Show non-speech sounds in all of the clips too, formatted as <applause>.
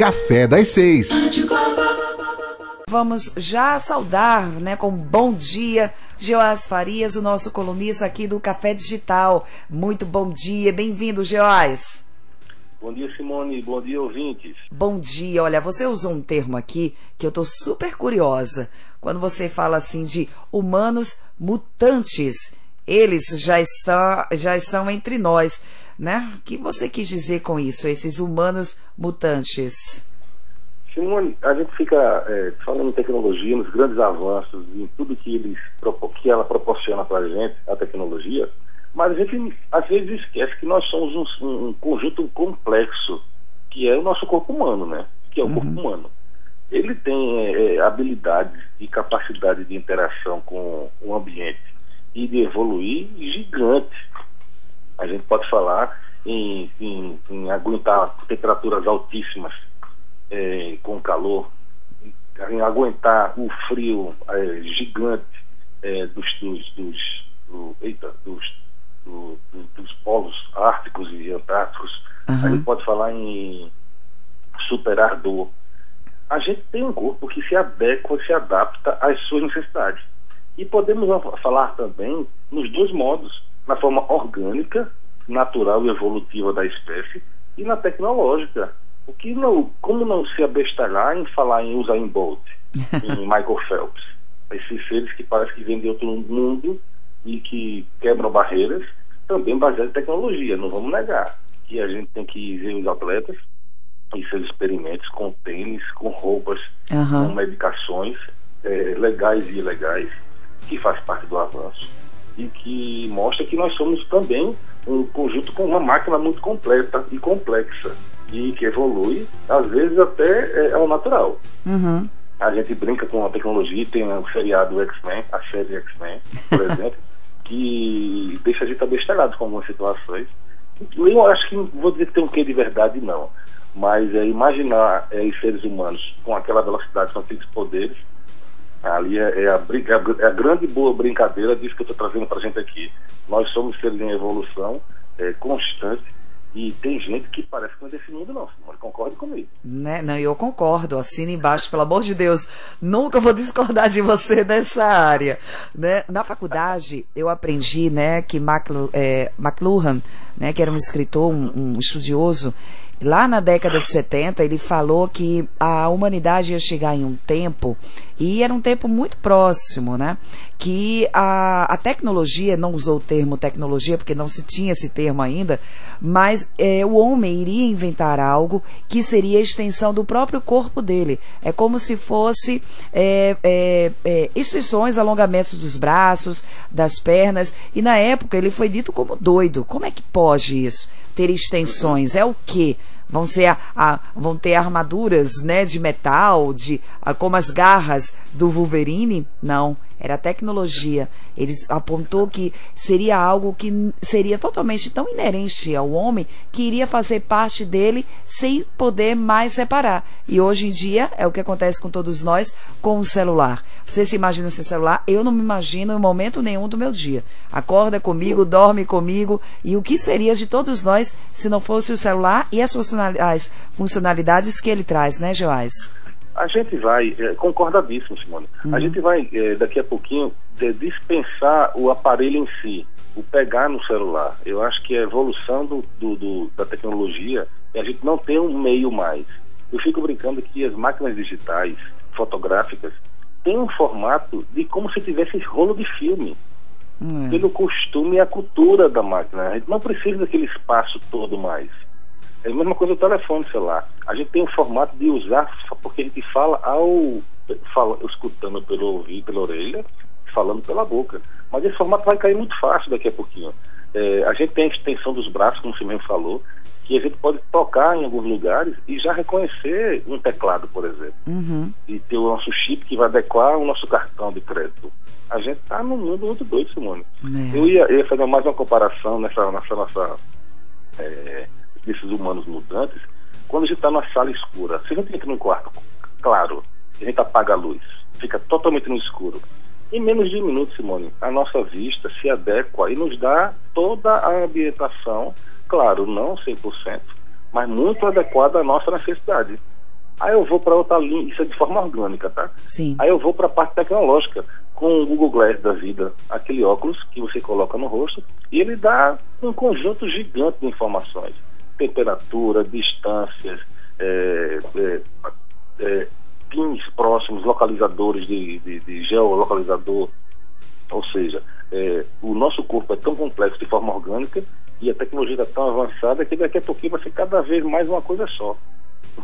Café das Seis. Vamos já saudar, né, com bom dia, Geoás Farias, o nosso colunista aqui do Café Digital. Muito bom dia, bem-vindo, Geoás. Bom dia, Simone. Bom dia, ouvintes. Bom dia. Olha, você usou um termo aqui que eu tô super curiosa. Quando você fala assim de humanos mutantes, eles já estão, já estão entre nós, né? O que você quis dizer com isso, esses humanos mutantes? Simone, a gente fica é, falando em tecnologia, nos grandes avanços, em tudo que, eles, que ela proporciona para a gente, a tecnologia, mas a gente às vezes esquece que nós somos um, um conjunto complexo, que é o nosso corpo humano, né? Que é o uhum. corpo humano. Ele tem é, é, habilidades e capacidade de interação com o ambiente e de evoluir gigante. A gente pode falar em, em, em aguentar temperaturas altíssimas é, com calor, em aguentar o frio é, gigante é, dos, dos, dos, do, eita, dos, do, do, dos polos árticos e antárticos. Uhum. A gente pode falar em superar dor. A gente tem um corpo que se adequa, se adapta às suas necessidades. E podemos falar também nos dois modos, na forma orgânica, natural e evolutiva da espécie, e na tecnológica. O que não, como não se abestalhar em falar em Usain Bolt, <laughs> em Michael Phelps, esses seres que parecem que vêm de outro mundo e que quebram barreiras, também baseado em tecnologia, não vamos negar. Que a gente tem que ver os atletas e seus experimentos com tênis, com roupas, uhum. com medicações é, legais e ilegais, que faz parte do avanço e que mostra que nós somos também um conjunto com uma máquina muito completa e complexa e que evolui, às vezes até é, ao natural. Uhum. A gente brinca com a tecnologia, tem o seriado X-Men, a série X-Men, por <laughs> exemplo, que deixa a gente abestalhado com algumas situações. Eu acho que, vou dizer que tem um quê de verdade, não. Mas é, imaginar é, seres humanos com aquela velocidade, com aqueles poderes, Ali é, é, a, é, a, grande boa brincadeira disso que eu estou trazendo para a gente aqui. Nós somos seres em evolução é, constante e tem gente que parece que não é desse mundo, não. Simone, concorda comigo. Né? Não, eu concordo. Assina embaixo, pelo amor de Deus. Nunca vou discordar de você nessa área. Né? Na faculdade, eu aprendi né, que McLu é, McLuhan, né, que era um escritor, um, um estudioso, Lá na década de 70, ele falou que a humanidade ia chegar em um tempo, e era um tempo muito próximo, né? Que a, a tecnologia, não usou o termo tecnologia, porque não se tinha esse termo ainda, mas é, o homem iria inventar algo que seria a extensão do próprio corpo dele. É como se fosse é, é, é, extensões, alongamentos dos braços, das pernas, e na época ele foi dito como doido. Como é que pode isso? Ter extensões? É o quê? Vão ser a, a, vão ter armaduras né, de metal, de como as garras do Wolverine? Não, era tecnologia. Ele apontou que seria algo que seria totalmente tão inerente ao homem que iria fazer parte dele sem poder mais separar. E hoje em dia é o que acontece com todos nós com o celular. Você se imagina sem celular? Eu não me imagino em momento nenhum do meu dia. Acorda comigo, dorme comigo. E o que seria de todos nós se não fosse o celular e as funcionalidades que ele traz, né, Joás? A gente vai, é, concordadíssimo, Simone, uhum. a gente vai é, daqui a pouquinho de, dispensar o aparelho em si, o pegar no celular. Eu acho que a evolução do, do, do, da tecnologia é a gente não ter um meio mais. Eu fico brincando que as máquinas digitais, fotográficas, têm um formato de como se tivesse rolo de filme. Uhum. Pelo costume e a cultura da máquina. A gente não precisa daquele espaço todo mais. É a mesma coisa do telefone celular. A gente tem um formato de usar, porque a gente fala ao fala, escutando pelo ouvido, pela orelha, falando pela boca. Mas esse formato vai cair muito fácil daqui a pouquinho. É, a gente tem a extensão dos braços, como você mesmo falou, que a gente pode tocar em alguns lugares e já reconhecer um teclado, por exemplo. Uhum. E ter o nosso chip que vai adequar o nosso cartão de crédito. A gente está num mundo muito doido, Simone. É. Eu ia, ia, fazer mais uma comparação nessa, nessa nossa. É, desses humanos mutantes, quando a gente está numa sala escura, se a gente entra num quarto claro, a gente apaga a luz, fica totalmente no escuro. Em menos de um minuto, Simone, a nossa vista se adequa e nos dá toda a ambientação, claro, não 100%, mas muito adequada à nossa necessidade. Aí eu vou para outra linha, isso é de forma orgânica, tá? Sim. Aí eu vou para a parte tecnológica, com o Google Glass da vida, aquele óculos que você coloca no rosto, e ele dá um conjunto gigante de informações. Temperatura, distâncias, é, é, é, pins próximos, localizadores de, de, de geolocalizador, ou seja, é, o nosso corpo é tão complexo de forma orgânica e a tecnologia está tão avançada que daqui a pouquinho vai ser cada vez mais uma coisa só.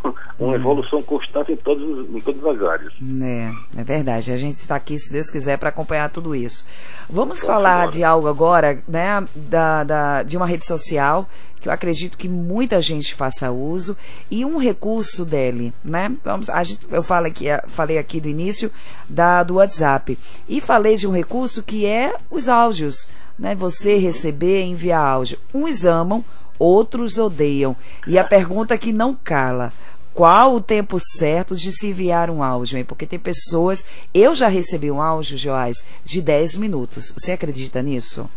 <laughs> uma evolução constante em, todos, em todas as áreas. É, é verdade. A gente está aqui, se Deus quiser, para acompanhar tudo isso. Vamos falar de algo agora, né? Da, da, de uma rede social que eu acredito que muita gente faça uso e um recurso dele, né? Vamos, a gente, eu falo aqui, falei aqui do início da, do WhatsApp e falei de um recurso que é os áudios, né? Você receber enviar áudio. Uns amam, outros odeiam. E a pergunta que não cala: qual o tempo certo de se enviar um áudio? Hein? Porque tem pessoas. Eu já recebi um áudio, Joás, de 10 minutos. Você acredita nisso?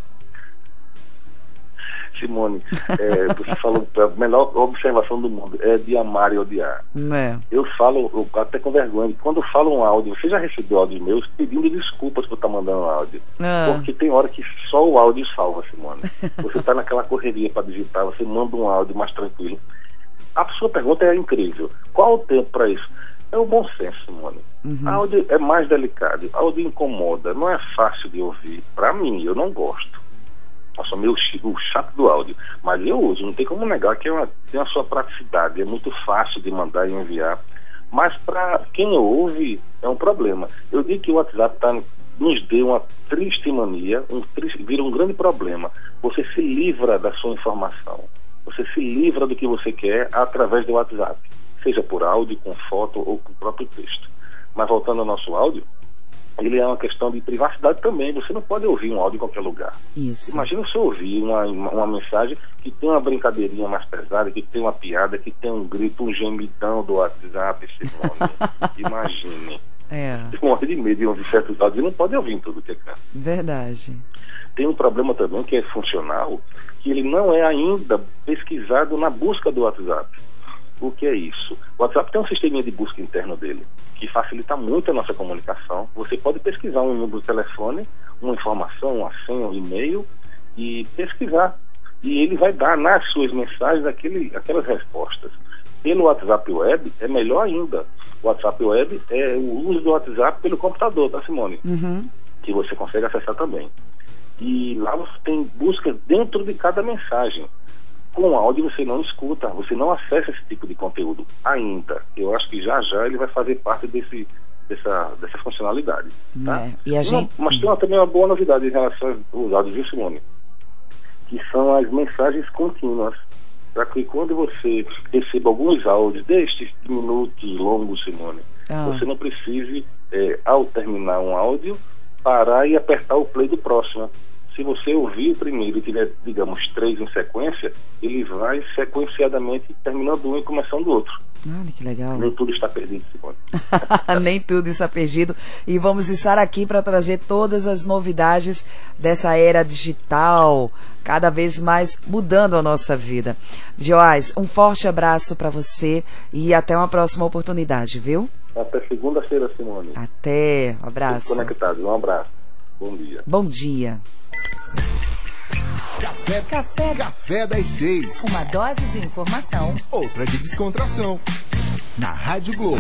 Simone, é, você falou a melhor observação do mundo é de amar e odiar. É. Eu falo, eu, até com vergonha, quando eu falo um áudio, você já recebeu áudios meus pedindo desculpas por estar mandando áudio. Ah. Porque tem hora que só o áudio salva, Simone. Você está naquela correria para digitar, você manda um áudio mais tranquilo. A sua pergunta é incrível. Qual o tempo para isso? É o bom senso, Simone. Uhum. Áudio é mais delicado, áudio incomoda, não é fácil de ouvir. Para mim, eu não gosto eu sou meio o chato do áudio, mas eu uso, não tem como negar que é uma, tem a sua praticidade, é muito fácil de mandar e enviar, mas para quem ouve é um problema. Eu digo que o WhatsApp tá, nos deu uma triste mania, um triste, vira um grande problema. Você se livra da sua informação, você se livra do que você quer através do WhatsApp, seja por áudio, com foto ou com o próprio texto. Mas voltando ao nosso áudio, ele é uma questão de privacidade também. Você não pode ouvir um áudio em qualquer lugar. Isso. Imagina eu ouvir uma, uma mensagem que tem uma brincadeirinha mais pesada, que tem uma piada, que tem um grito, um gemidão do WhatsApp, Simone. <laughs> Imagine. É. Tem morre de medo de ouvir certos áudios e não pode ouvir em tudo que é canto. Verdade. Tem um problema também que é funcional, que ele não é ainda pesquisado na busca do WhatsApp. O que é isso? O WhatsApp tem um sistema de busca interno dele, que facilita muito a nossa comunicação. Você pode pesquisar um número de telefone, uma informação, uma senha, um e-mail e pesquisar. E ele vai dar nas suas mensagens aquele, aquelas respostas. Pelo WhatsApp Web é melhor ainda. O WhatsApp Web é o uso do WhatsApp pelo computador, tá, Simone? Uhum. Que você consegue acessar também. E lá você tem busca dentro de cada mensagem com áudio você não escuta, você não acessa esse tipo de conteúdo ainda. Eu acho que já já ele vai fazer parte desse, dessa, dessa funcionalidade. Tá? É. E a gente... mas tem uma, também uma boa novidade em relação aos áudios, viu, Simone? Que são as mensagens contínuas. Para que quando você receba alguns áudios destes minutos longos, Simone, Ah. você não precise, é, ao terminar um áudio, parar e apertar o play do próximo. Se você ouvir o primeiro e tiver, digamos, três em sequência, ele vai sequenciadamente terminando um e começando o outro. Olha que legal. Nem tudo está perdido, Simone. <laughs> Nem tudo está perdido. E vamos estar aqui para trazer todas as novidades dessa era digital, cada vez mais mudando a nossa vida. Joás, um forte abraço para você e até uma próxima oportunidade, viu? Até segunda-feira, Simone. Até. Um abraço. Conectados. Um abraço. Bom dia. Bom dia. Café, café, café das seis. Uma dose de informação Outra de descontração. Na Rádio Globo.